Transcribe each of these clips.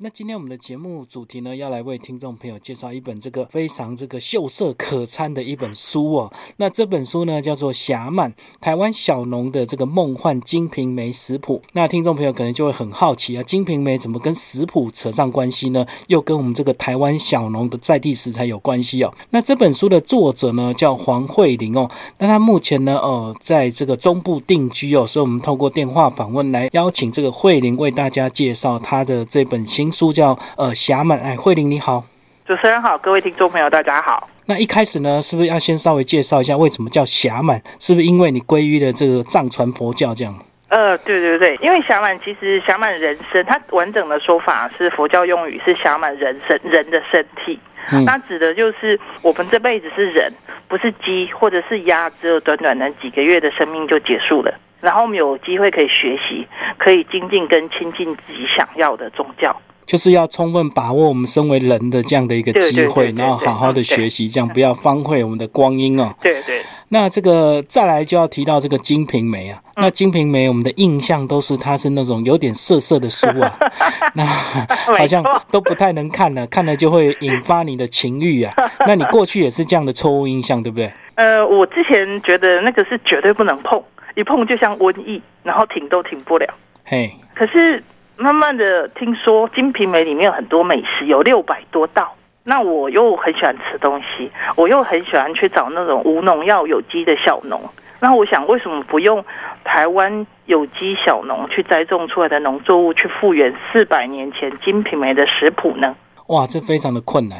那今天我们的节目主题呢，要来为听众朋友介绍一本这个非常这个秀色可餐的一本书哦。那这本书呢，叫做《侠曼台湾小农的这个梦幻金瓶梅食谱》。那听众朋友可能就会很好奇啊，金瓶梅怎么跟食谱扯上关系呢？又跟我们这个台湾小农的在地食材有关系哦。那这本书的作者呢，叫黄慧玲哦。那他目前呢，呃，在这个中部定居哦，所以我们透过电话访问来邀请这个慧玲为大家介绍他的这本新。书叫呃侠满哎，慧玲你好，主持人好，各位听众朋友大家好。那一开始呢，是不是要先稍微介绍一下为什么叫侠满？是不是因为你皈依了这个藏传佛教这样？呃，对对对，因为侠满其实侠满人生，它完整的说法是佛教用语，是侠满人生人的身体。那指的就是我们这辈子是人，不是鸡或者是鸭，只有短短的几个月的生命就结束了。然后我们有机会可以学习，可以精进跟亲近自己想要的宗教。就是要充分把握我们身为人的这样的一个机会，然后好好的学习，这样不要荒废我们的光阴哦。对对。那这个再来就要提到这个《金瓶梅》啊，那《金瓶梅》我们的印象都是它是那种有点涩涩的书啊，那好像都不太能看了，看了就会引发你的情欲啊。那你过去也是这样的错误印象，对不对？呃，我之前觉得那个是绝对不能碰，一碰就像瘟疫，然后停都停不了。嘿，可是。慢慢的听说《金瓶梅》里面有很多美食，有六百多道。那我又很喜欢吃东西，我又很喜欢去找那种无农药、有机的小农。那我想，为什么不用台湾有机小农去栽种出来的农作物，去复原四百年前《金瓶梅》的食谱呢？哇，这非常的困难。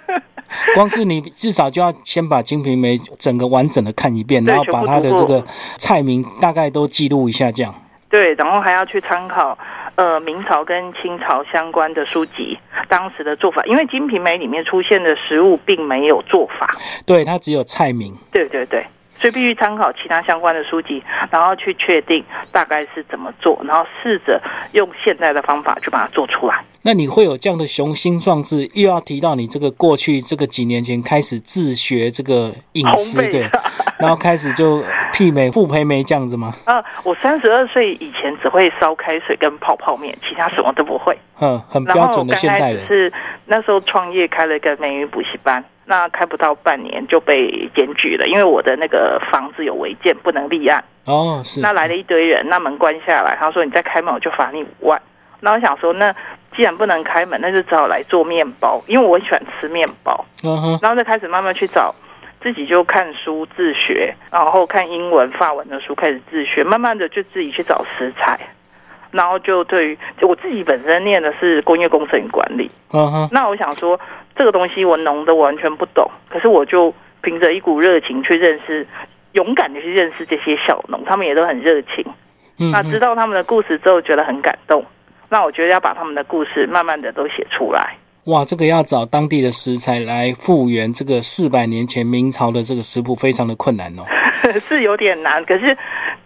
光是你至少就要先把《金瓶梅》整个完整的看一遍，然后把它的这个菜名大概都记录一下，这样。对，然后还要去参考。呃，明朝跟清朝相关的书籍，当时的做法，因为《金瓶梅》里面出现的食物并没有做法，对，它只有菜名。对对对，所以必须参考其他相关的书籍，然后去确定大概是怎么做，然后试着用现在的方法去把它做出来。那你会有这样的雄心壮志，又要提到你这个过去这个几年前开始自学这个饮食，对，然后开始就媲美傅培梅这样子吗？啊，我三十二岁以前只会烧开水跟泡泡面，其他什么都不会。嗯，很标准的现代人。是那时候创业开了一个美语补习班，那开不到半年就被检举了，因为我的那个房子有违建，不能立案。哦，是。那来了一堆人，那门关下来，他说你再开门我就罚你五万。那我想说那。既然不能开门，那就只好来做面包，因为我很喜欢吃面包。嗯哼，然后再开始慢慢去找，自己就看书自学，然后看英文、法文的书开始自学，慢慢的就自己去找食材，然后就对于我自己本身念的是工业工程与管理。嗯哼，那我想说这个东西我浓的完全不懂，可是我就凭着一股热情去认识，勇敢的去认识这些小农，他们也都很热情。嗯，那知道他们的故事之后，觉得很感动。那我觉得要把他们的故事慢慢的都写出来。哇，这个要找当地的食材来复原这个四百年前明朝的这个食谱，非常的困难哦。是有点难，可是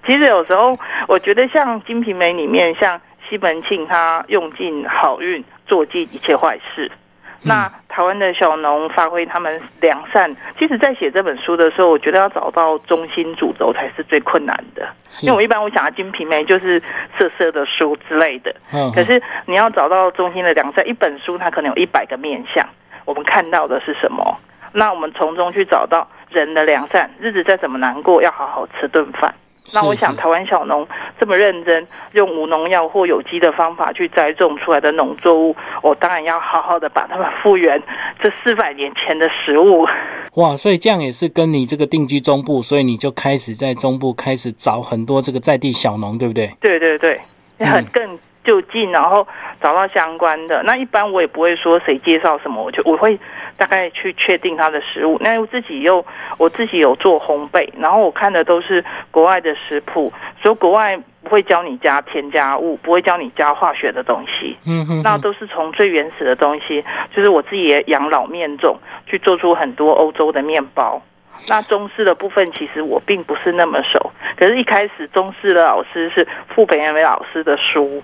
其实有时候我觉得像《金瓶梅》里面，像西门庆他用尽好运，做尽一切坏事。那台湾的小农发挥他们良善，其实，在写这本书的时候，我觉得要找到中心主轴才是最困难的。因为我一般我想的《金瓶梅》就是色色的书之类的，嗯，可是你要找到中心的良善，一本书它可能有一百个面相，我们看到的是什么？那我们从中去找到人的良善，日子再怎么难过，要好好吃顿饭。那我想，台湾小农这么认真，用无农药或有机的方法去栽种出来的农作物，我当然要好好的把它们复原这四百年前的食物。哇，所以这样也是跟你这个定居中部，所以你就开始在中部开始找很多这个在地小农，对不对？对对对，很更就近，然后找到相关的。那一般我也不会说谁介绍什么，我就我会。大概去确定它的食物，那我自己又我自己有做烘焙，然后我看的都是国外的食谱，所以国外不会教你加添加物，不会教你加化学的东西，嗯哼，那都是从最原始的东西，就是我自己也养老面种，去做出很多欧洲的面包。那中式的部分其实我并不是那么熟，可是一开始中式的老师是傅培元老师的书，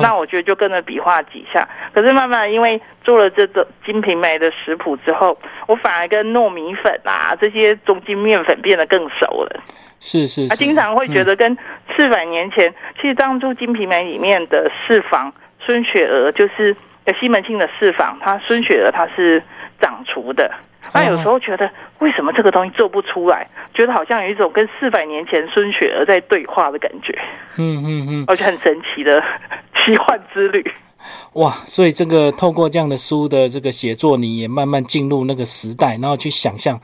那我觉得就跟着比划几下。可是慢慢因为做了这个金瓶梅的食谱之后，我反而跟糯米粉啊这些中筋面粉变得更熟了。是是，他经常会觉得跟四百年前，其实当初金瓶梅里面的四房孙雪娥就是西门庆的四房，他孙雪娥他是掌厨的。那有时候觉得为什么这个东西做不出来？觉得好像有一种跟四百年前孙雪儿在对话的感觉。嗯嗯嗯，而且很神奇的奇幻之旅。哇！所以这个透过这样的书的这个写作，你也慢慢进入那个时代，然后去想象。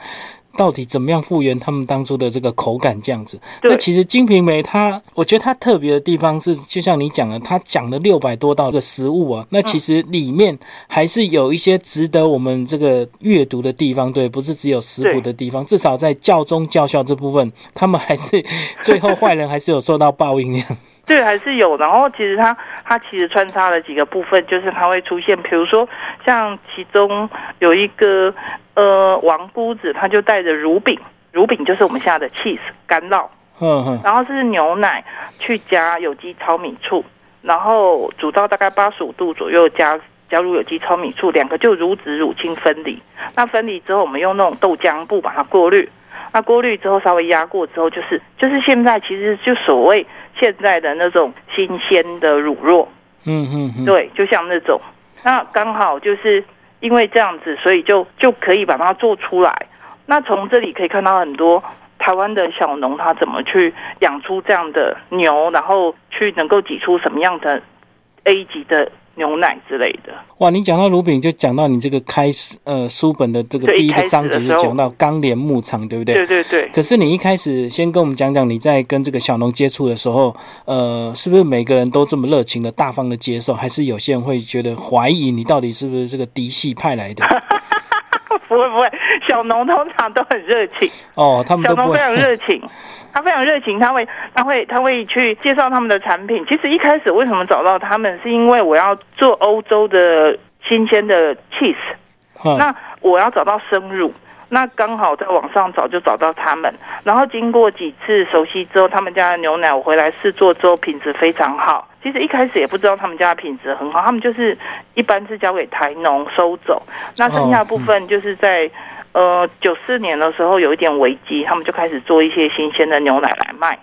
到底怎么样复原他们当初的这个口感这样子？那其实《金瓶梅》它，我觉得它特别的地方是，就像你讲的，它讲了六百多道的食物啊。那其实里面还是有一些值得我们这个阅读的地方，对，不是只有食谱的地方。至少在教中教校这部分，他们还是最后坏人还是有受到报应这样。对，还是有。然后其实它它其实穿插了几个部分，就是它会出现，比如说像其中有一个呃王姑子，他就带着乳饼，乳饼就是我们现在的 cheese 干酪，嗯嗯，然后是牛奶去加有机糙米醋，然后煮到大概八十五度左右，加加入有机糙米醋，两个就乳脂乳清分离。那分离之后，我们用那种豆浆布把它过滤，那过滤之后稍微压过之后，就是就是现在其实就所谓。现在的那种新鲜的乳酪，嗯嗯嗯，对，就像那种，那刚好就是因为这样子，所以就就可以把它做出来。那从这里可以看到很多台湾的小农他怎么去养出这样的牛，然后去能够挤出什么样的 A 级的。牛奶之类的哇！你讲到乳饼，就讲到你这个开呃书本的这个第一个章节，就讲到钢联牧场，对不对？对对对。可是你一开始先跟我们讲讲，你在跟这个小农接触的时候，呃，是不是每个人都这么热情的、大方的接受，还是有些人会觉得怀疑你到底是不是这个嫡系派来的？不会不会，小农通常都很热情哦，他们小农非常热情，他非常热情，他会他会他会去介绍他们的产品。其实一开始为什么找到他们，是因为我要做欧洲的新鲜的 cheese，那我要找到生乳。那刚好在网上找就找到他们，然后经过几次熟悉之后，他们家的牛奶我回来试做之后品质非常好。其实一开始也不知道他们家的品质很好，他们就是一般是交给台农收走，那剩下部分就是在呃九四年的时候有一点危机，他们就开始做一些新鲜的牛奶来卖。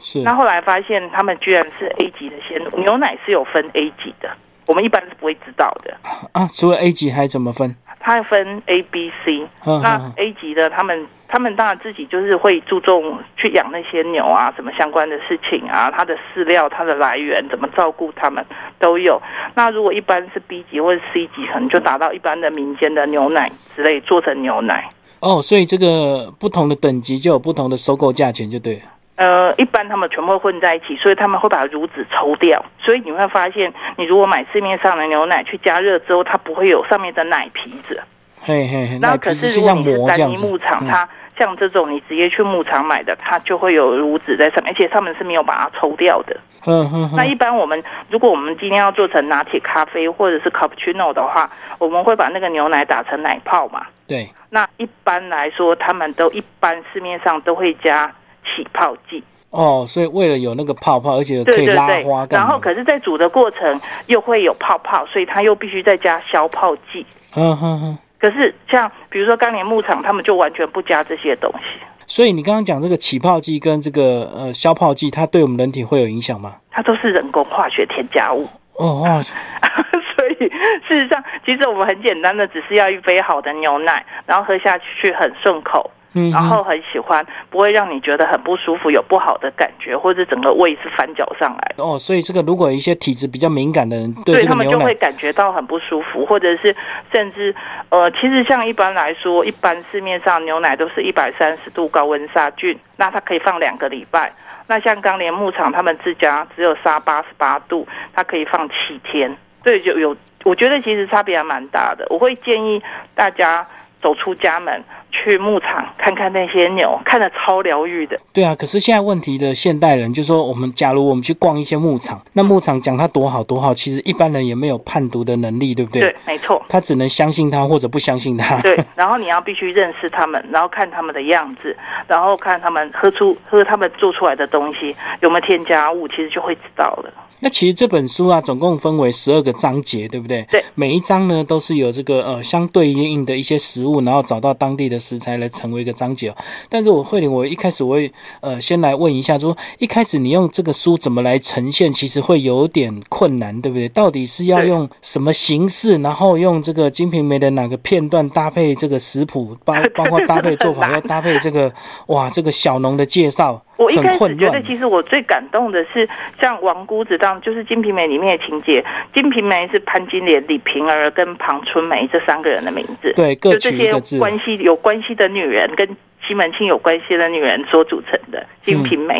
是，那后来发现他们居然是 A 级的鲜牛奶是有分 A 级的，我们一般是不会知道的啊。除了 A 级还怎么分？它分 A、B、C，那 A 级的他们，他们当然自己就是会注重去养那些牛啊，什么相关的事情啊，它的饲料、它的来源怎么照顾它们都有。那如果一般是 B 级或者 C 级，可能就达到一般的民间的牛奶之类做成牛奶。哦，所以这个不同的等级就有不同的收购价钱，就对。呃，一般他们全部混在一起，所以他们会把乳脂抽掉，所以你会发现，你如果买市面上的牛奶去加热之后，它不会有上面的奶皮子。嘿嘿，那可是如果你是单一牧场，它像这种你直接去牧场买的，它就会有乳脂在上面，而且他们是没有把它抽掉的。嗯嗯。那一般我们如果我们今天要做成拿铁咖啡或者是 cappuccino 的话，我们会把那个牛奶打成奶泡嘛？对。那一般来说，他们都一般市面上都会加。起泡剂哦，所以为了有那个泡泡，而且可以拉花，然后可是，在煮的过程又会有泡泡，所以它又必须再加消泡剂。嗯哼哼。可是像比如说钢联牧场，他们就完全不加这些东西。所以你刚刚讲这个起泡剂跟这个呃消泡剂，它对我们人体会有影响吗？它都是人工化学添加物。哦哇。所以事实上，其实我们很简单的，只是要一杯好的牛奶，然后喝下去很顺口。嗯，然后很喜欢，不会让你觉得很不舒服，有不好的感觉，或者整个胃是翻搅上来。哦，所以这个如果一些体质比较敏感的人，对他们就会感觉到很不舒服，或者是甚至呃，其实像一般来说，一般市面上牛奶都是一百三十度高温杀菌，那它可以放两个礼拜。那像钢联牧场他们自家只有杀八十八度，它可以放七天。对，就有我觉得其实差别还蛮大的。我会建议大家走出家门。去牧场看看那些牛，看得超疗愈的。对啊，可是现在问题的现代人就说，我们假如我们去逛一些牧场，那牧场讲它多好多好，其实一般人也没有判读的能力，对不对？对，没错。他只能相信他或者不相信他。对，然后你要必须认识他们，然后看他们的样子，然后看他们喝出喝他们做出来的东西有没有添加物，其实就会知道了。那其实这本书啊，总共分为十二个章节，对不对？对。每一章呢，都是有这个呃相对应的一些食物，然后找到当地的食材来成为一个章节。但是我慧玲，我一开始我会呃先来问一下，说一开始你用这个书怎么来呈现，其实会有点困难，对不对？到底是要用什么形式，然后用这个《金瓶梅》的哪个片段搭配这个食谱，包 包括搭配做法，要搭配这个哇这个小农的介绍。我一开始觉得，其实我最感动的是像王姑子当，就是《金瓶梅》里面的情节，《金瓶梅》是潘金莲、李瓶儿跟庞春梅这三个人的名字，对，就这些关系有关系的女人跟西门庆有关系的女人所组成的《金瓶梅》。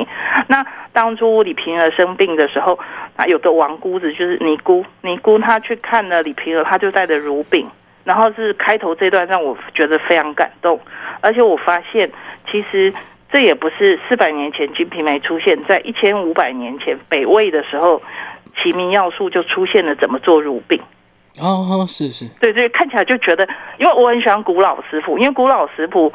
那当初李瓶儿生病的时候，啊，有个王姑子，就是尼姑，尼姑她去看了李瓶儿，她就带着乳饼，然后是开头这段让我觉得非常感动，而且我发现其实。这也不是四百年前《金瓶梅》出现在一千五百年前北魏的时候，奇民要术就出现了怎么做乳饼。哦，是是，对对，看起来就觉得，因为我很喜欢古老食谱，因为古老食谱，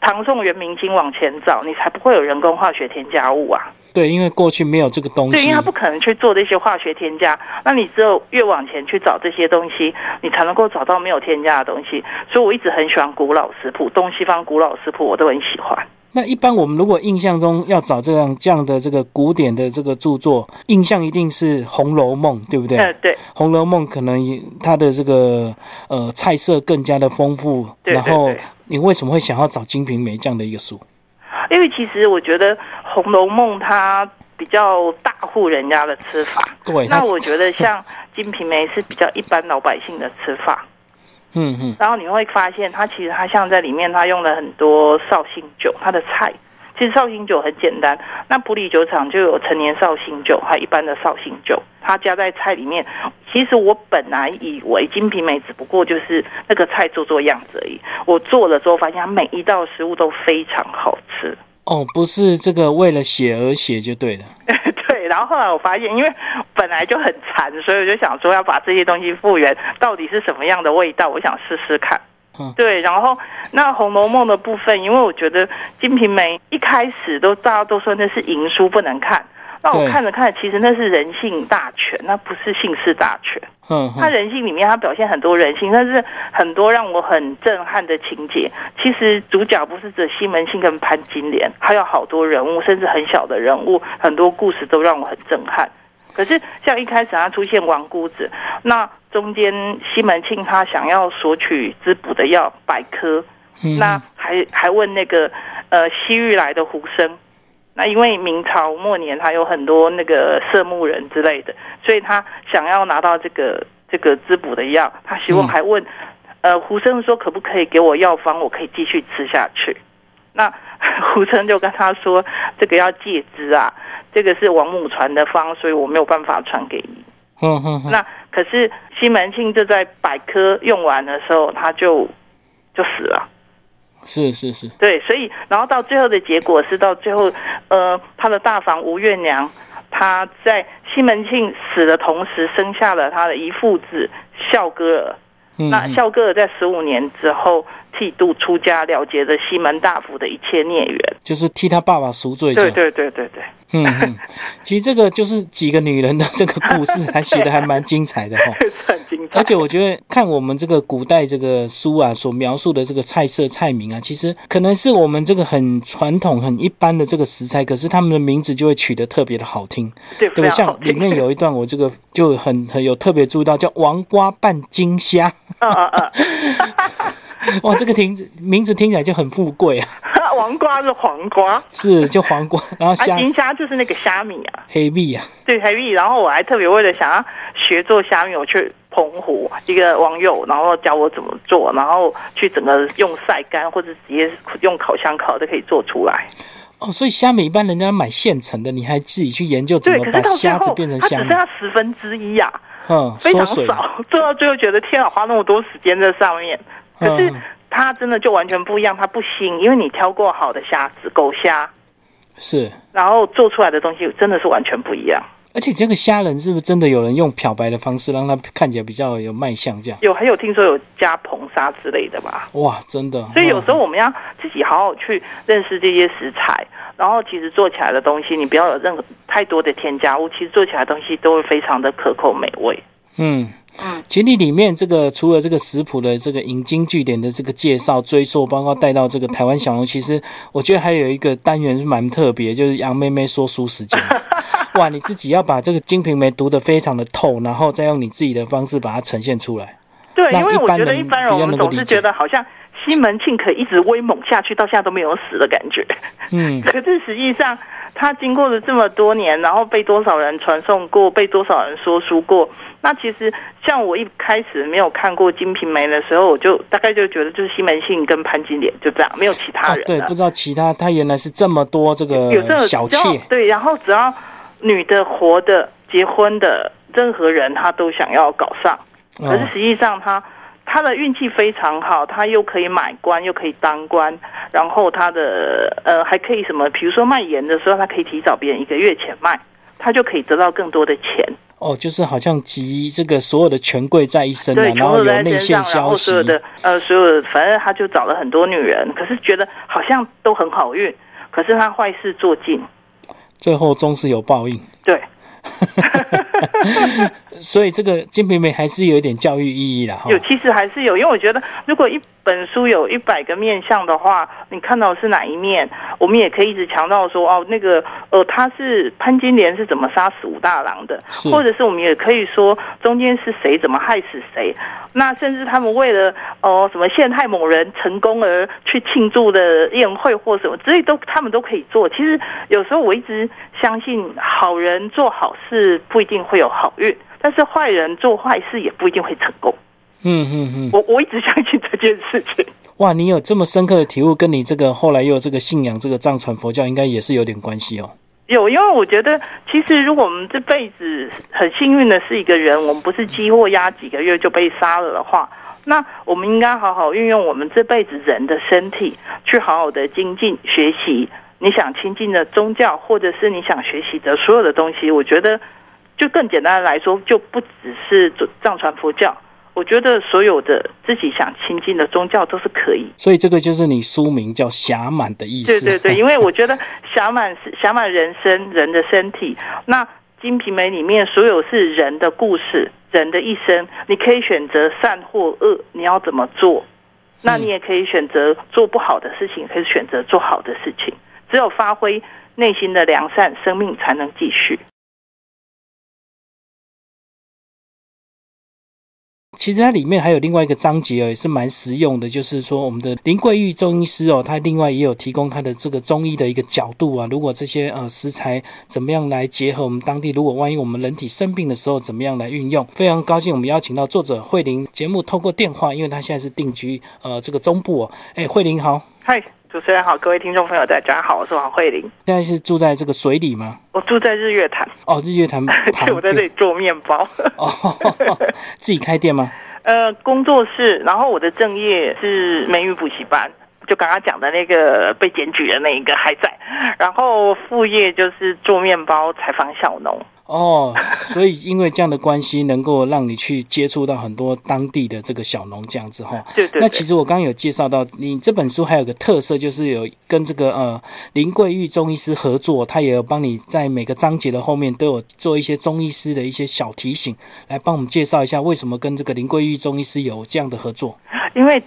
唐宋元明清往前找，你才不会有人工化学添加物啊。对，因为过去没有这个东西，对，因为他不可能去做这些化学添加。那你只有越往前去找这些东西，你才能够找到没有添加的东西。所以我一直很喜欢古老食谱，东西方古老食谱我都很喜欢。那一般我们如果印象中要找这样这样的这个古典的这个著作，印象一定是《红楼梦》，对不对？呃，对，《红楼梦》可能它的这个呃菜色更加的丰富。然后你为什么会想要找《金瓶梅》这样的一个书？因为其实我觉得《红楼梦》它比较大户人家的吃法，对。那我觉得像《金瓶梅》是比较一般老百姓的吃法。嗯嗯，然后你会发现，它其实它像在里面，它用了很多绍兴酒，它的菜其实绍兴酒很简单。那普里酒厂就有陈年绍兴酒，还有一般的绍兴酒，它加在菜里面。其实我本来以为《金瓶梅》只不过就是那个菜做做样子而已。我做了之后，发现它每一道食物都非常好吃。哦，不是这个为了写而写就对了。对然后后来我发现，因为本来就很馋，所以我就想说要把这些东西复原，到底是什么样的味道？我想试试看。嗯，对。然后那《红楼梦》的部分，因为我觉得《金瓶梅》一开始都大家都说那是淫书不能看，那我看着看，其实那是人性大全，那不是姓氏大全。嗯，他人性里面，他表现很多人性，但是很多让我很震撼的情节。其实主角不是指西门庆跟潘金莲，还有好多人物，甚至很小的人物，很多故事都让我很震撼。可是像一开始他出现王姑子，那中间西门庆他想要索取滋补的药百科，那还还问那个呃西域来的胡生。那因为明朝末年，他有很多那个色目人之类的，所以他想要拿到这个这个滋补的药，他希望还问，呃，胡生说可不可以给我药方，我可以继续吃下去。那 胡生就跟他说，这个要戒之啊，这个是王母传的方，所以我没有办法传给你。嗯嗯。那可是西门庆就在百科用完的时候，他就就死了。是是是，对，所以然后到最后的结果是到最后，呃，他的大房吴月娘，她在西门庆死的同时生下了他的一父子孝哥儿，那孝哥儿在十五年之后剃度出家，了结了西门大府的一切孽缘，就是替他爸爸赎罪。对对对对对。嗯，其实这个就是几个女人的这个故事，还写的还蛮精彩的哈。而且我觉得看我们这个古代这个书啊，所描述的这个菜色菜名啊，其实可能是我们这个很传统、很一般的这个食材，可是他们的名字就会取得特别的好听，对不对？像里面有一段，我这个就很很有特别注意到，叫王瓜拌金虾。嗯嗯嗯。哇，这个名字名字听起来就很富贵啊！黄瓜是黄瓜，是就黄瓜，然后虾金虾就是那个虾米啊，黑米啊，对黑米。然后我还特别为了想要学做虾米，我去澎湖一个网友，然后教我怎么做，然后去整个用晒干或者直接用烤箱烤都可以做出来。哦，所以虾米一般人家买现成的，你还自己去研究怎么把虾子变成虾米？只剩下十分之一呀，嗯，非常少。做到最后觉得天啊，花那么多时间在上面。可是它真的就完全不一样，它不腥，因为你挑过好的虾子，狗虾是，然后做出来的东西真的是完全不一样。而且这个虾仁是不是真的有人用漂白的方式让它看起来比较有卖相？这样有，还有听说有加硼砂之类的吧？哇，真的！所以有时候我们要自己好好去认识这些食材，然后其实做起来的东西，你不要有任何太多的添加物，其实做起来的东西都会非常的可口美味。嗯。嗯，其实里面这个除了这个食谱的这个引经据典的这个介绍追溯，包括带到这个台湾小龙，其实我觉得还有一个单元是蛮特别，就是杨妹妹说书时间。哇，你自己要把这个《金瓶梅》读得非常的透，然后再用你自己的方式把它呈现出来。对，因为我觉得一般人我们总是觉得好像西门庆可以一直威猛下去，到现在都没有死的感觉。嗯，可是实际上。他经过了这么多年，然后被多少人传颂过，被多少人说书过？那其实像我一开始没有看过《金瓶梅》的时候，我就大概就觉得就是西门庆跟潘金莲就这样，没有其他人。对，不知道其他，他原来是这么多这个小妾。对，然后只要女的、活的、结婚的，任何人他都想要搞上。可是实际上他。他的运气非常好，他又可以买官，又可以当官，然后他的呃还可以什么？比如说卖盐的时候，他可以提早别人一个月前卖，他就可以得到更多的钱。哦，就是好像集这个所有的权贵在一身对，然后有内线消息，所有的呃所有反正他就找了很多女人，可是觉得好像都很好运，可是他坏事做尽，最后终是有报应。对。所以这个《金瓶梅》还是有一点教育意义的哈。有，其实还是有，因为我觉得如果一本书有一百个面相的话，你看到是哪一面，我们也可以一直强调说哦，那个呃，他是潘金莲是怎么杀死武大郎的，或者是我们也可以说中间是谁怎么害死谁。那甚至他们为了哦什么陷害某人成功而去庆祝的宴会或什么，这些都他们都可以做。其实有时候我一直相信，好人做好事不一定会有好运，但是坏人做坏事也不一定会成功。嗯嗯嗯，我我一直相信这件事情。哇，你有这么深刻的体悟，跟你这个后来又有这个信仰，这个藏传佛教应该也是有点关系哦。有，因为我觉得，其实如果我们这辈子很幸运的是一个人，我们不是饥或压几个月就被杀了的话，那我们应该好好运用我们这辈子人的身体，去好好的精进学习你想亲近的宗教，或者是你想学习的所有的东西。我觉得，就更简单的来说，就不只是藏传佛教。我觉得所有的自己想亲近的宗教都是可以，所以这个就是你书名叫“侠满”的意思。对对对，因为我觉得“侠满”是侠满人生人的身体。那《金瓶梅》里面所有是人的故事，人的一生，你可以选择善或恶，你要怎么做？那你也可以选择做不好的事情，可以选择做好的事情。只有发挥内心的良善，生命才能继续。其实它里面还有另外一个章节哦，也是蛮实用的，就是说我们的林桂玉中医师哦，他另外也有提供他的这个中医的一个角度啊。如果这些呃食材怎么样来结合我们当地，如果万一我们人体生病的时候，怎么样来运用？非常高兴我们邀请到作者慧玲，节目透过电话，因为他现在是定居呃这个中部哦。哎，慧玲好，嗨，主持人好，各位听众朋友大家好，我是王慧玲。现在是住在这个水里吗？我住在日月潭。哦，日月潭。对，我在这里做面包。哦，自己开店吗？呃，工作室。然后我的正业是美语补习班，就刚刚讲的那个被检举的那一个还在。然后副业就是做面包、采访小农。哦，所以因为这样的关系，能够让你去接触到很多当地的这个小农这样子哈。对对。那其实我刚刚有介绍到，你这本书还有个特色，就是有跟这个呃林桂玉中医师合作，他也有帮你在每个章节的后面都有做一些中医师的一些小提醒，来帮我们介绍一下为什么跟这个林桂玉中医师有这样的合作。因为《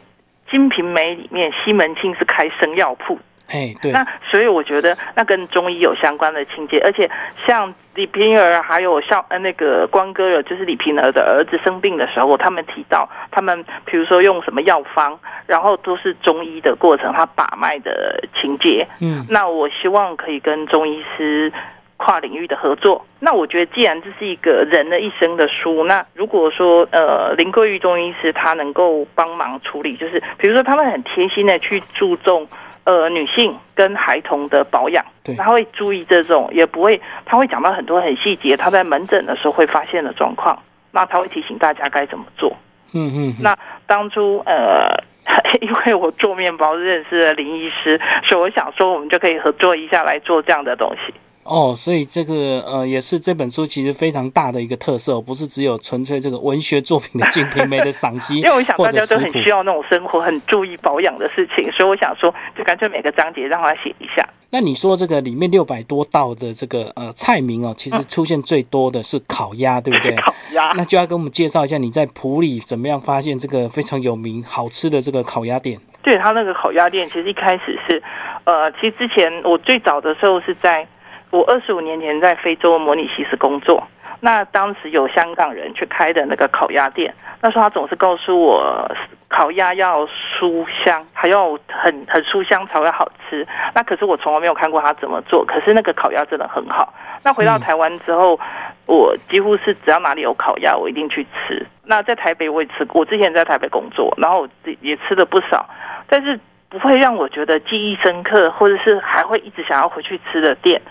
金瓶梅》里面西门庆是开生药铺。哎，对，那所以我觉得那跟中医有相关的情节，而且像李瓶儿还有像呃那个关哥儿，就是李瓶儿的儿子生病的时候，他们提到他们比如说用什么药方，然后都是中医的过程，他把脉的情节。嗯，那我希望可以跟中医师跨领域的合作。那我觉得既然这是一个人的一生的书，那如果说呃林桂玉中医师他能够帮忙处理，就是比如说他们很贴心的去注重。呃，女性跟孩童的保养，他会注意这种，也不会，他会讲到很多很细节，他在门诊的时候会发现的状况，那他会提醒大家该怎么做。嗯嗯。那当初呃，因为我做面包认识了林医师，所以我想说，我们就可以合作一下来做这样的东西。哦，所以这个呃，也是这本书其实非常大的一个特色，不是只有纯粹这个文学作品的《金瓶梅》的赏析，因为我想大家都很需需要那种生活很注意保养的事情，所以我想说，就干脆每个章节让他写一下。那你说这个里面六百多道的这个呃菜名哦，其实出现最多的是烤鸭，对不对？烤鸭，那就要跟我们介绍一下你在普里怎么样发现这个非常有名、好吃的这个烤鸭店。对他那个烤鸭店，其实一开始是，呃，其实之前我最早的时候是在我二十五年前在非洲模拟西斯工作，那当时有香港人去开的那个烤鸭店，那时候他总是告诉我。烤鸭要酥香，还要很很酥香才会好吃。那可是我从来没有看过他怎么做。可是那个烤鸭真的很好。那回到台湾之后，我几乎是只要哪里有烤鸭，我一定去吃。那在台北我也吃过，我之前在台北工作，然后也吃了不少，但是不会让我觉得记忆深刻，或者是还会一直想要回去吃的店。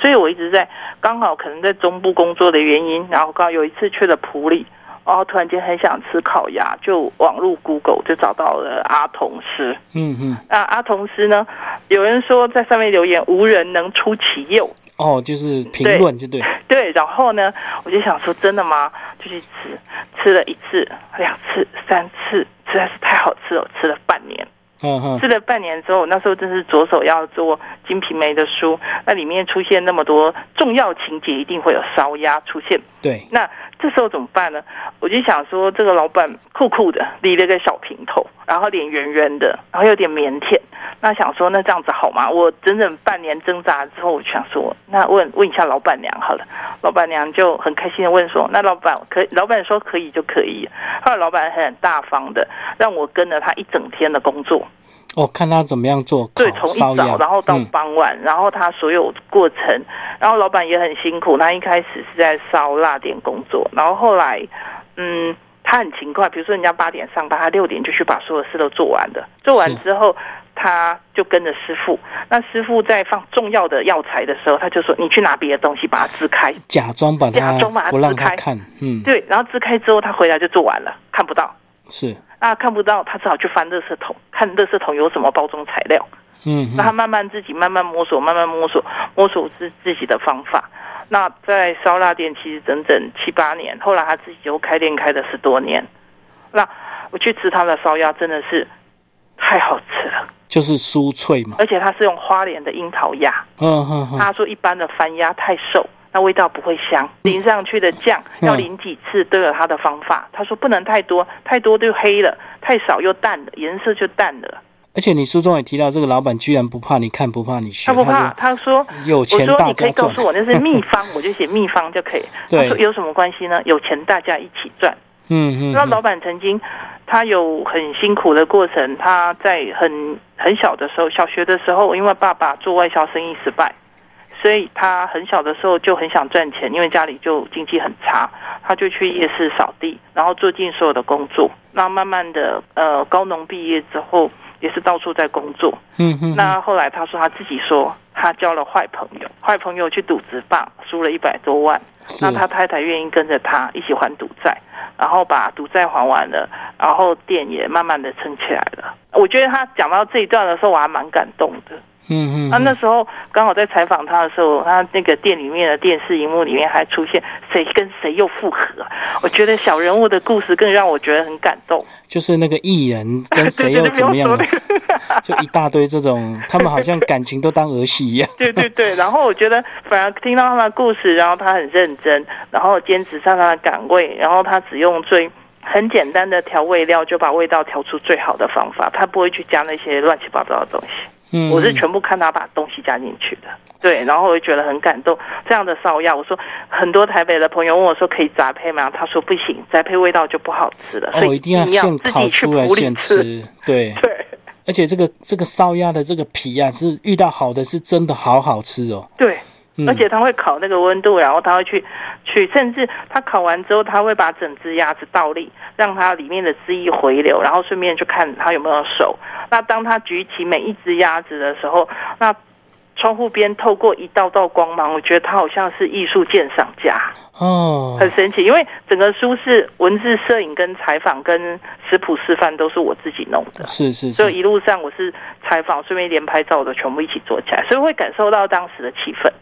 所以我一直在刚好可能在中部工作的原因，然后刚好有一次去了普里。然后突然间很想吃烤鸭，就网络 Google 就找到了阿童师。嗯嗯。那阿童师呢？有人说在上面留言，无人能出其右。哦，就是评论就对。对，然后呢，我就想说，真的吗？就去吃，吃了一次、两次、三次，实在是太好吃了，吃了半年。吃了半年之后，那时候真是着手要做《金瓶梅》的书，那里面出现那么多重要情节，一定会有烧鸭出现。对，那这时候怎么办呢？我就想说，这个老板酷酷的，理了个小平头，然后脸圆圆的，然后有点腼腆。那想说，那这样子好吗？我整整半年挣扎之后，我想说，那问问一下老板娘好了。老板娘就很开心的问说：“那老板可？老板说可以就可以。”后来老板很大方的让我跟了他一整天的工作。哦，看他怎么样做。对，从一早然后到傍晚，然后他所有过程，然后老板也很辛苦。他一开始是在烧腊店工作，然后后来，嗯，他很勤快。比如说人家八点上班，他六点就去把所有事都做完的。做完之后，他就跟着师傅。那师傅在放重要的药材的时候，他就说：“你去拿别的东西把它支开，假装把它假装把它支开看。”嗯，对。然后支开之后，他回来就做完了，看不到。是。那看不到，他只好去翻垃圾桶，看垃圾桶有什么包装材料。嗯，那他慢慢自己慢慢摸索，慢慢摸索，摸索自自己的方法。那在烧腊店其实整整七八年，后来他自己又开店开了十多年。那我去吃他的烧鸭，真的是太好吃了，就是酥脆嘛。而且他是用花莲的樱桃鸭。嗯哼。他说一般的番鸭太瘦。那味道不会香，淋上去的酱要淋几次都有它的方法。他说不能太多，太多就黑了；太少又淡了，颜色就淡了。而且你书中也提到，这个老板居然不怕你看，不怕你学。他不怕，他说有钱大家你可以告诉我那是秘方，我就写秘方就可以。他说有什么关系呢？有钱大家一起赚。嗯嗯。那老板曾经他有很辛苦的过程，他在很很小的时候，小学的时候，因为爸爸做外销生意失败。所以他很小的时候就很想赚钱，因为家里就经济很差，他就去夜市扫地，然后做尽所有的工作。那慢慢的，呃，高农毕业之后也是到处在工作。嗯嗯。那后来他说他自己说他交了坏朋友，坏朋友去赌直棒输了一百多万，那他太太愿意跟着他一起还赌债，然后把赌债还完了，然后店也慢慢的撑起来了。我觉得他讲到这一段的时候，我还蛮感动的。嗯嗯，那那时候刚好在采访他的时候，他那个店里面的电视荧幕里面还出现谁跟谁又复合，我觉得小人物的故事更让我觉得很感动。就是那个艺人跟 谁又怎么样？就一大堆这种，他们好像感情都当儿戏一样。对对对，然后我觉得反而听到他的故事，然后他很认真，然后坚持上他的岗位，然后他只用最很简单的调味料就把味道调出最好的方法，他不会去加那些乱七八糟的东西。我是全部看他把东西加进去的，对，然后我就觉得很感动。这样的烧鸭，我说很多台北的朋友问我说可以杂配吗？他说不行，杂配味道就不好吃了。哦，一定要现烤出来现吃，对 对。而且这个这个烧鸭的这个皮啊，是遇到好的是真的好好吃哦。对。而且他会烤那个温度，然后他会去去，甚至他烤完之后，他会把整只鸭子倒立，让它里面的汁液回流，然后顺便去看它有没有熟。那当他举起每一只鸭子的时候，那窗户边透过一道道光芒，我觉得他好像是艺术鉴赏家哦，很神奇。因为整个书是文字、摄影、跟采访、跟食谱示范都是我自己弄的，是是，所以一路上我是采访，顺便连拍照的全部一起做起来，所以会感受到当时的气氛。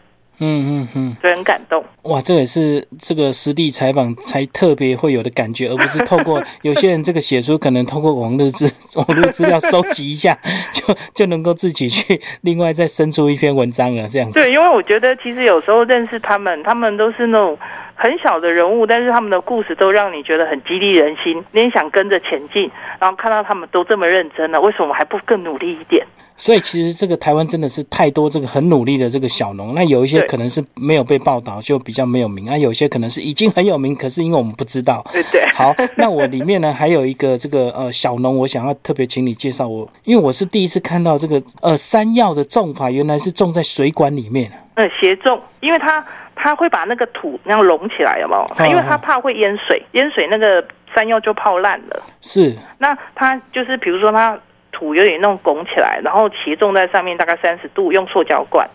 嗯嗯嗯，所以很感动。哇，这也是这个实地采访才特别会有的感觉，而不是透过 有些人这个写书可能透过网络资 网络资料收集一下，就就能够自己去另外再生出一篇文章了，这样子。对，因为我觉得其实有时候认识他们，他们都是那种很小的人物，但是他们的故事都让你觉得很激励人心，你也想跟着前进。然后看到他们都这么认真了，为什么还不更努力一点？所以其实这个台湾真的是太多这个很努力的这个小农，那有一些可能是没有被报道，就比较没有名；啊，有些可能是已经很有名，可是因为我们不知道。对对。好，那我里面呢还有一个这个呃小农，我想要特别请你介绍我，因为我是第一次看到这个呃山药的种法，原来是种在水管里面。呃，斜种，因为它它会把那个土那样隆起来，有没有？因为它怕会淹水，淹水那个山药就泡烂了。是，那它就是比如说它土有点那种拱起来，然后斜种在上面大概三十度，用塑胶罐，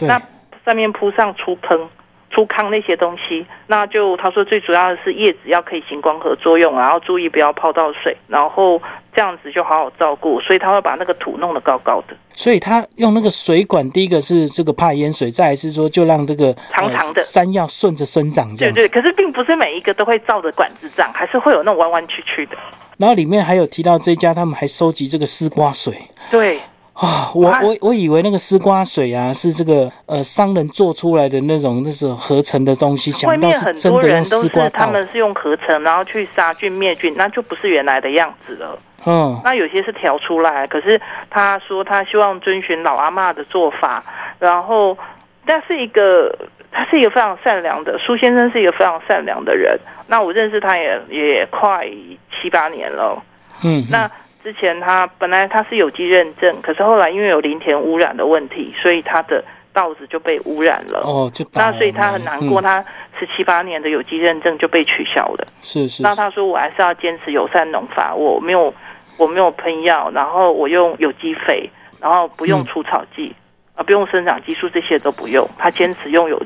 那上面铺上粗坑、粗糠那些东西，那就他说最主要的是叶子要可以行光合作用，然后注意不要泡到水，然后这样子就好好照顾，所以他会把那个土弄得高高的。所以他用那个水管，第一个是这个怕淹水，再来是说就让这个长长的呃、山药顺着生长这样子。对对，可是并不是每一个都会照着管子长，还是会有那种弯弯曲曲的。然后里面还有提到这一家他们还收集这个丝瓜水。对，啊，我我我以为那个丝瓜水啊是这个呃商人做出来的那种那种合成的东西，想不到外面很是真的用多人都丝瓜稻。是他们是用合成，然后去杀菌灭菌，那就不是原来的样子了。嗯，那有些是调出来，可是他说他希望遵循老阿妈的做法，然后但是一个他是一个非常善良的苏先生是一个非常善良的人。那我认识他也也快七八年了。嗯，那之前他本来他是有机认证，可是后来因为有林田污染的问题，所以他的稻子就被污染了。哦，就那所以他很难过，嗯他十七八年的有机认证就被取消了。是是是那他说我还是要坚持友善农法，我没有我没有喷药，然后我用有机肥，然后不用嗯除草剂，啊、不用生长激素，这些都不用。他坚持用有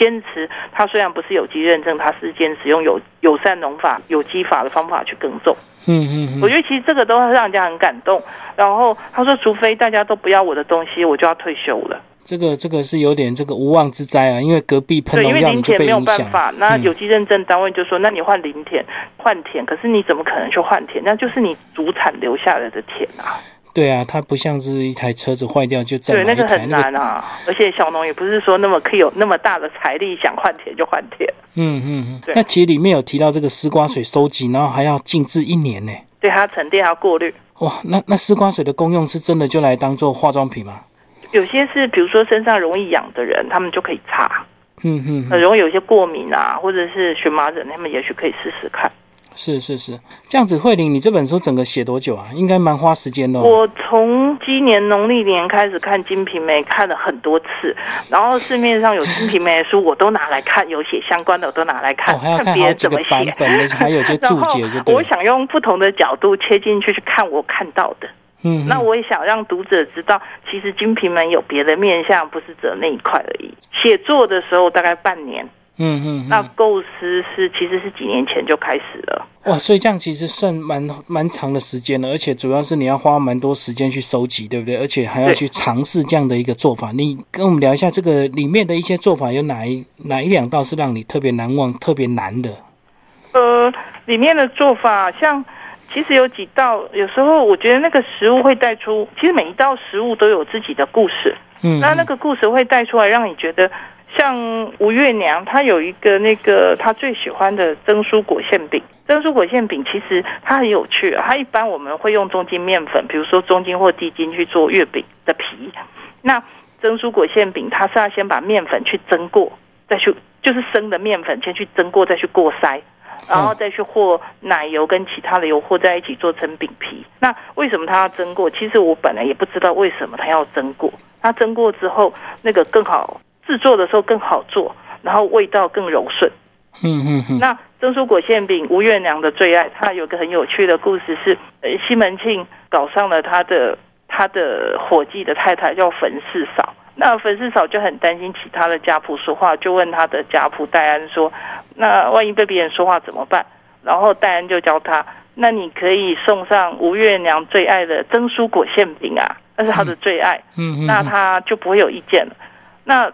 坚持，他虽然不是有机认证，他是坚持用有友善农法、有机法的方法去耕种。嗯嗯嗯，我觉得其实这个都让人家很感动。然后他说，除非大家都不要我的东西，我就要退休了。这个这个是有点这个无妄之灾啊，因为隔壁喷对，因为农药你就林田没有被影响。办法，那嗯有机认证单位就说，那你换林田换田，可是你怎么可能去换田？那就是你主产留下来的田啊。对啊，它不像是一台车子坏掉就再对，买一台那个很难啊。而且小农也不是说那么可以有那么大的财力，想换铁就换铁。嗯嗯嗯，对那其实里面有提到这个丝瓜水收集，然后还要静置一年呢。对它沉淀还要过滤，哇，那那丝瓜水的功用是真的就来当做化妆品吗？有些是比如说身上容易痒的人，他们就可以擦；嗯嗯，很嗯容易有一些过敏啊，或者是荨麻疹，他们也许可以试试看。是是是，这样子，慧玲，你这本书整个写多久啊？应该蛮花时间的、哦。我从今年农历年开始看《金瓶梅》，看了很多次，然后市面上有《金瓶梅》的书，我都拿来看，有写相关的我都拿来看，哦，还要看别人怎么写。版本的，还有些 注解，就。我想用不同的角度切进去去看我看到的。嗯，那我也想让读者知道，其实《金瓶梅》有别的面向，不是只有那一块而已。写作的时候大概半年，嗯嗯那嗯，构思是其实是几年前就开始了。哇，所以这样其实算蛮蛮长的时间了，而且主要是你要花蛮多时间去收集，对不对？而且还要去尝试这样的一个做法。你跟我们聊一下这个里面的一些做法，有哪一哪一两道是让你特别难忘、特别难的？呃，里面的做法像。其实有几道，有时候我觉得那个食物会带出，其实每一道食物都有自己的故事。嗯，那那个故事会带出来，让你觉得像吴月娘，她有一个那个她最喜欢的蒸蔬果馅饼。蒸蔬果馅饼其实它很有趣、啊，它一般我们会用中筋面粉，比如说中筋或低筋去做月饼的皮。那蒸蔬果馅饼，它是要先把面粉去蒸过，再去就是生的面粉先去蒸过，再去过筛。然后再去和奶油跟其他的油和在一起做成饼皮。那为什么它要蒸过？其实我本来也不知道为什么它要蒸过。它蒸过之后，那个更好制作的时候更好做，然后味道更柔顺。嗯嗯嗯，那蒸酥果馅饼，吴月娘的最爱。它有个很有趣的故事是，呃，西门庆搞上了他的他的伙计的太太叫冯四嫂。那冯四嫂就很担心其他的家仆说话，就问他的家仆戴安说：“那万一被别人说话怎么办？”然后戴安就教他：“那你可以送上吴月娘最爱的蒸酥果馅饼啊，那是他的最爱。嗯嗯，那他就不会有意见了。那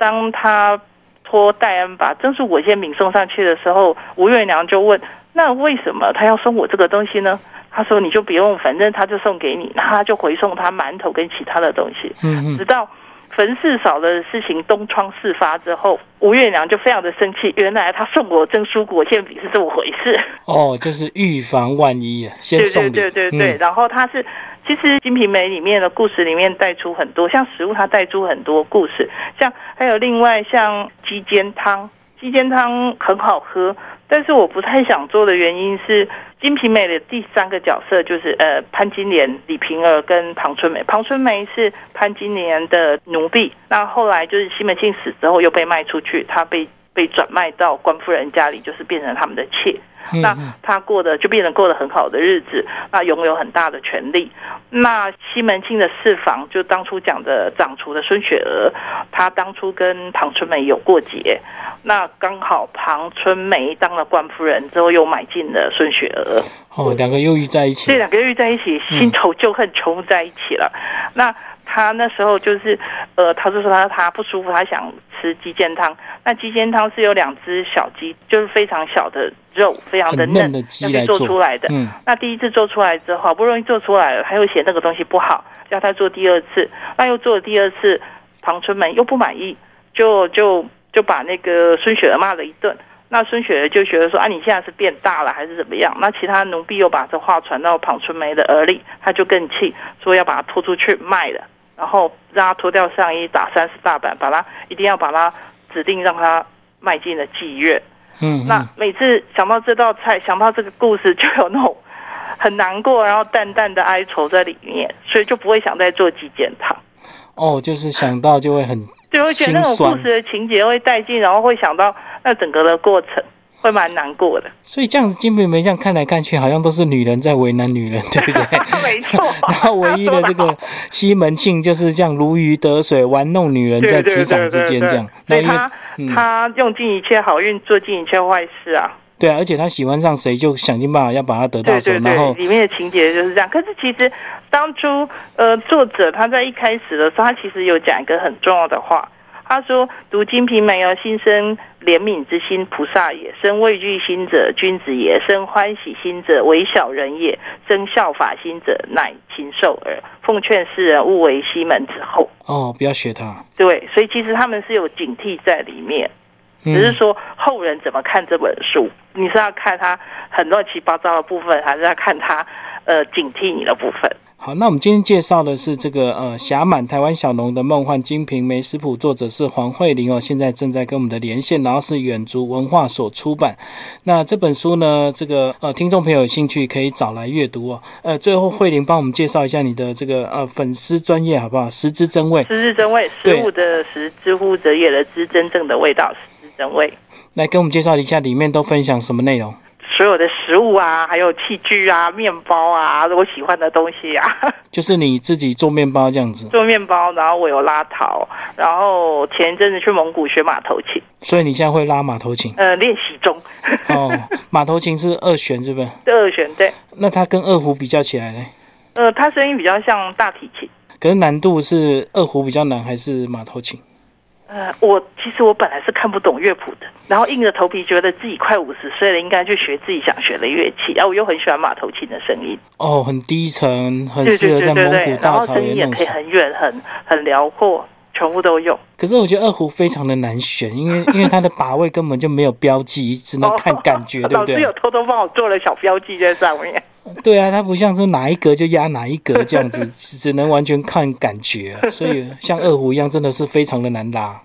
当他托戴恩把曾树果馅饼送上去的时候，吴月娘就问：“那为什么他要送我这个东西呢？”他说：“你就不用，反正他就送给你。”他就回送他馒头跟其他的东西。嗯嗯，直到坟事少的事情东窗事发之后，吴月娘就非常的生气。原来他送我蒸蔬果馅饼是这么回事。哦，就是预防万一啊，先送礼。对对对对对。嗯然后他是，其实《金瓶梅》里面的故事里面带出很多，像食物它带出很多故事，像还有另外像鸡煎汤，鸡煎汤很好喝，但是我不太想做的原因是。《金瓶梅》的第三个角色就是呃潘金莲、李瓶儿跟庞春梅。庞春梅是潘金莲的奴婢，那后来就是西门庆死之后又被卖出去，她被被转卖到官夫人家里，就是变成他们的妾。那他过的就变成过得很好的日子，那拥有很大的权利。那西门庆的四房，就当初讲的掌厨的孙雪娥，她当初跟庞春梅有过节，那刚好庞春梅当了官夫人之后，又买进了孙雪娥。哦，两个又遇在一起。这两个遇在一起，新仇旧恨全部在一起了。那他那时候就是，呃，他就说他他不舒服，他想吃鸡煎汤。那鸡煎汤是有两只小鸡，就是非常小的肉，非常的很嫩的鸡要去做来做出来的。嗯，那第一次做出来之后，好不容易做出来了，他又嫌那个东西不好，叫他做第二次。那又做了第二次，庞春梅又不满意，就就就把那个孙雪儿骂了一顿。那孙雪儿就觉得说啊，你现在是变大了还是怎么样？那其他奴婢又把这话传到庞春梅的耳里，他就更气，说要把他拖出去卖了，然后让他脱掉上衣，打三十大板，把他一定要把他指定让他迈进了妓院。嗯，那每次想到这道菜，想到这个故事，就有那种很难过，然后淡淡的哀愁在里面，所以就不会想再做鸡煎汤，哦，就是想到就会很就会觉得那种故事的情节会带进，然后会想到那整个的过程，会蛮难过的。所以这样子，金瓶梅这样看来看去，好像都是女人在为难女人，对不对？没错。然后唯一的这个西门庆就是这样如鱼得水，玩弄女人在职场之间这样。所以那他、嗯他用尽一切好运，做尽一切坏事啊！对啊，而且他喜欢上谁，就想尽办法要把他得到手，对对然后对，里面的情节就是这样。可是其实当初呃，作者他在一开始的时候，他其实有讲一个很重要的话。他说：“读《金瓶梅》哦，心生怜悯之心，菩萨也；生畏惧心者，君子也；生欢喜心者，为小人也；生效法心者，乃禽兽耳。奉劝世人勿为西门子后。哦，不要学他。对，所以其实他们是有警惕在里面。只是嗯，说后人怎么看这本书，你是要看他很乱七八糟的部分，还是要看他呃警惕你的部分？好，那我们今天介绍的是这个呃侠满台湾小农的梦幻金瓶梅食谱，作者是黄慧玲哦，现在正在跟我们的连线，然后是远足文化所出版。那这本书呢，这个呃听众朋友有兴趣可以找来阅读哦。呃，最后慧玲帮我们介绍一下你的这个呃粉丝专业好不好？食之真味，食之真味，食对物的食，知乎者也的知，真正的味道，食之真味。来跟我们介绍一下里面都分享什么内容？所有的食物啊，还有器具啊、面包啊，我喜欢的东西啊，就是你自己做面包这样子，做面包，然后我有拉陶，然后前一阵子去蒙古学马头琴，所以你现在会拉马头琴呃，练习中，哦。马头琴是二弦是不是？二弦对，那它跟二胡比较起来呢？呃，它声音比较像大提琴。可是难度是二胡比较难还是马头琴？呃，我其实我本来是看不懂乐谱的，然后硬着头皮觉得自己快五十岁了，应该去学自己想学的乐器。然后我又很喜欢马头琴的声音，哦，很低沉，很对对适合在对对对，蒙古大然后声音也。可以很远、很很辽阔，全部都有。可是我觉得二胡非常的难选，因为 因为它的把位根本就没有标记，只能看感觉，对不对老师有？偷偷帮我做了小标记在上面。对啊，它不像是哪一格就压哪一格这样子，只只能完全看感觉啊、所以像二胡一样，真的是非常的难拉。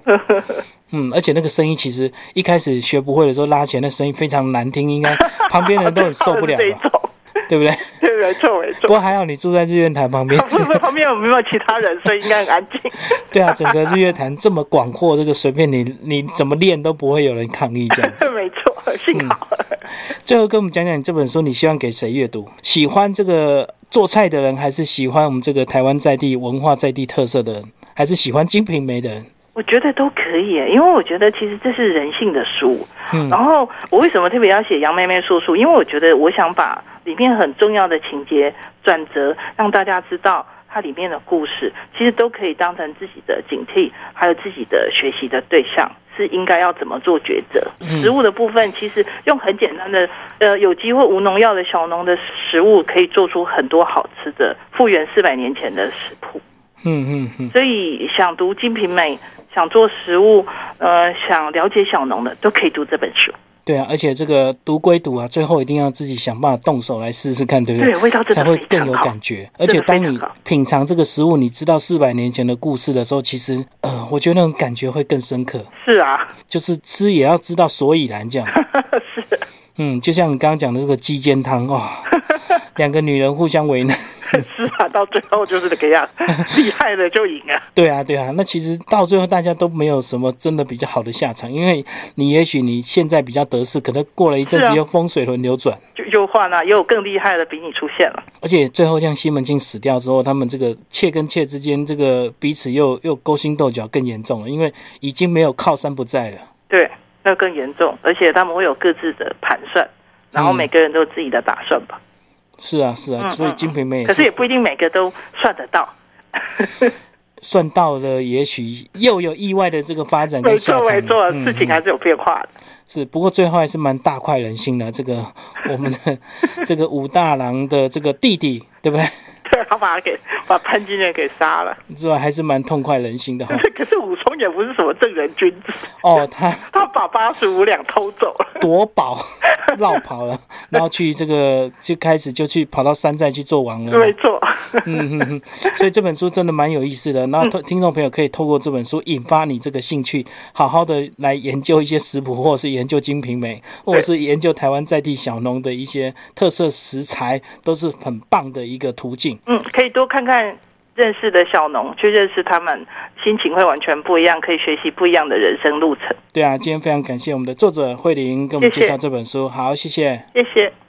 嗯，而且那个声音其实一开始学不会的时候拉起来，那声音非常难听，应该旁边人都很受不了 对不对？对，没错没错。不过还好你住在日月潭旁边，不是旁边有没有其他人，所以应该很安静。对啊，整个日月潭这么广阔，这个随便你你怎么练都不会有人抗议这样子。没错，幸好。最后跟我们讲讲你这本书，你希望给谁阅读？喜欢这个做菜的人，还是喜欢我们这个台湾在地文化在地特色的人，还是喜欢《金瓶梅》的人？我觉得都可以耶，因为我觉得其实这是人性的书。嗯然后我为什么特别要写杨妹妹说书？因为我觉得我想把里面很重要的情节转折，让大家知道它里面的故事，其实都可以当成自己的警惕，还有自己的学习的对象，是应该要怎么做抉择。食物的部分，其实用很简单的呃有机会无农药的小农的食物，可以做出很多好吃的，复原四百年前的食谱。嗯嗯嗯，所以想读《金瓶梅》，想做食物，呃，想了解小农的，都可以读这本书。对啊，而且这个读归读啊，最后一定要自己想办法动手来试试看，对不对？味道才会更有感觉。而且当你品尝这个食物，你知道四百年前的故事的时候，其实呃，我觉得那种感觉会更深刻。是啊，就是吃也要知道所以然，这样。是。嗯，就像你刚刚讲的这个鸡尖汤哦，两个女人互相为难。是啊，到最后就是这个样，厉害的就赢啊。对啊，对啊，那其实到最后大家都没有什么真的比较好的下场，因为你也许你现在比较得势，可能过了一阵子又风水轮流转，就又换了，又有更厉害的比你出现了。而且最后像西门庆死掉之后，他们这个妾跟妾之间这个彼此又又勾心斗角更严重了，因为已经没有靠山不在了。对，那更严重，而且他们会有各自的盘算，然后每个人都有自己的打算吧。是啊，是啊，所以《金瓶梅》可是也不一定每个都算得到，算到了，也许又有意外的这个发展跟下场。没错，事情还是有变化的。是，不过最后还是蛮大快人心的。这个我们的 这个武大郎的这个弟弟，对不对？对，他把他给把潘金莲给杀了，是吧？还是蛮痛快人心的哈。可是武松也不是什么正人君子哦，他他把八十五两偷走了，夺宝绕跑了，然后去这个就开始就去跑到山寨去做王了。没错，嗯嗯，所以这本书真的蛮有意思的。然后听众朋友可以透过这本书引发你这个兴趣，好好的来研究一些食谱，或者是研究《金瓶梅》，或者是研究台湾在地小农的一些特色食材，都是很棒的一个途径。嗯，可以多看看认识的小农，去认识他们，心情会完全不一样，可以学习不一样的人生路程。对啊，今天非常感谢我们的作者慧玲给我们介绍这本书，好，谢谢，谢谢。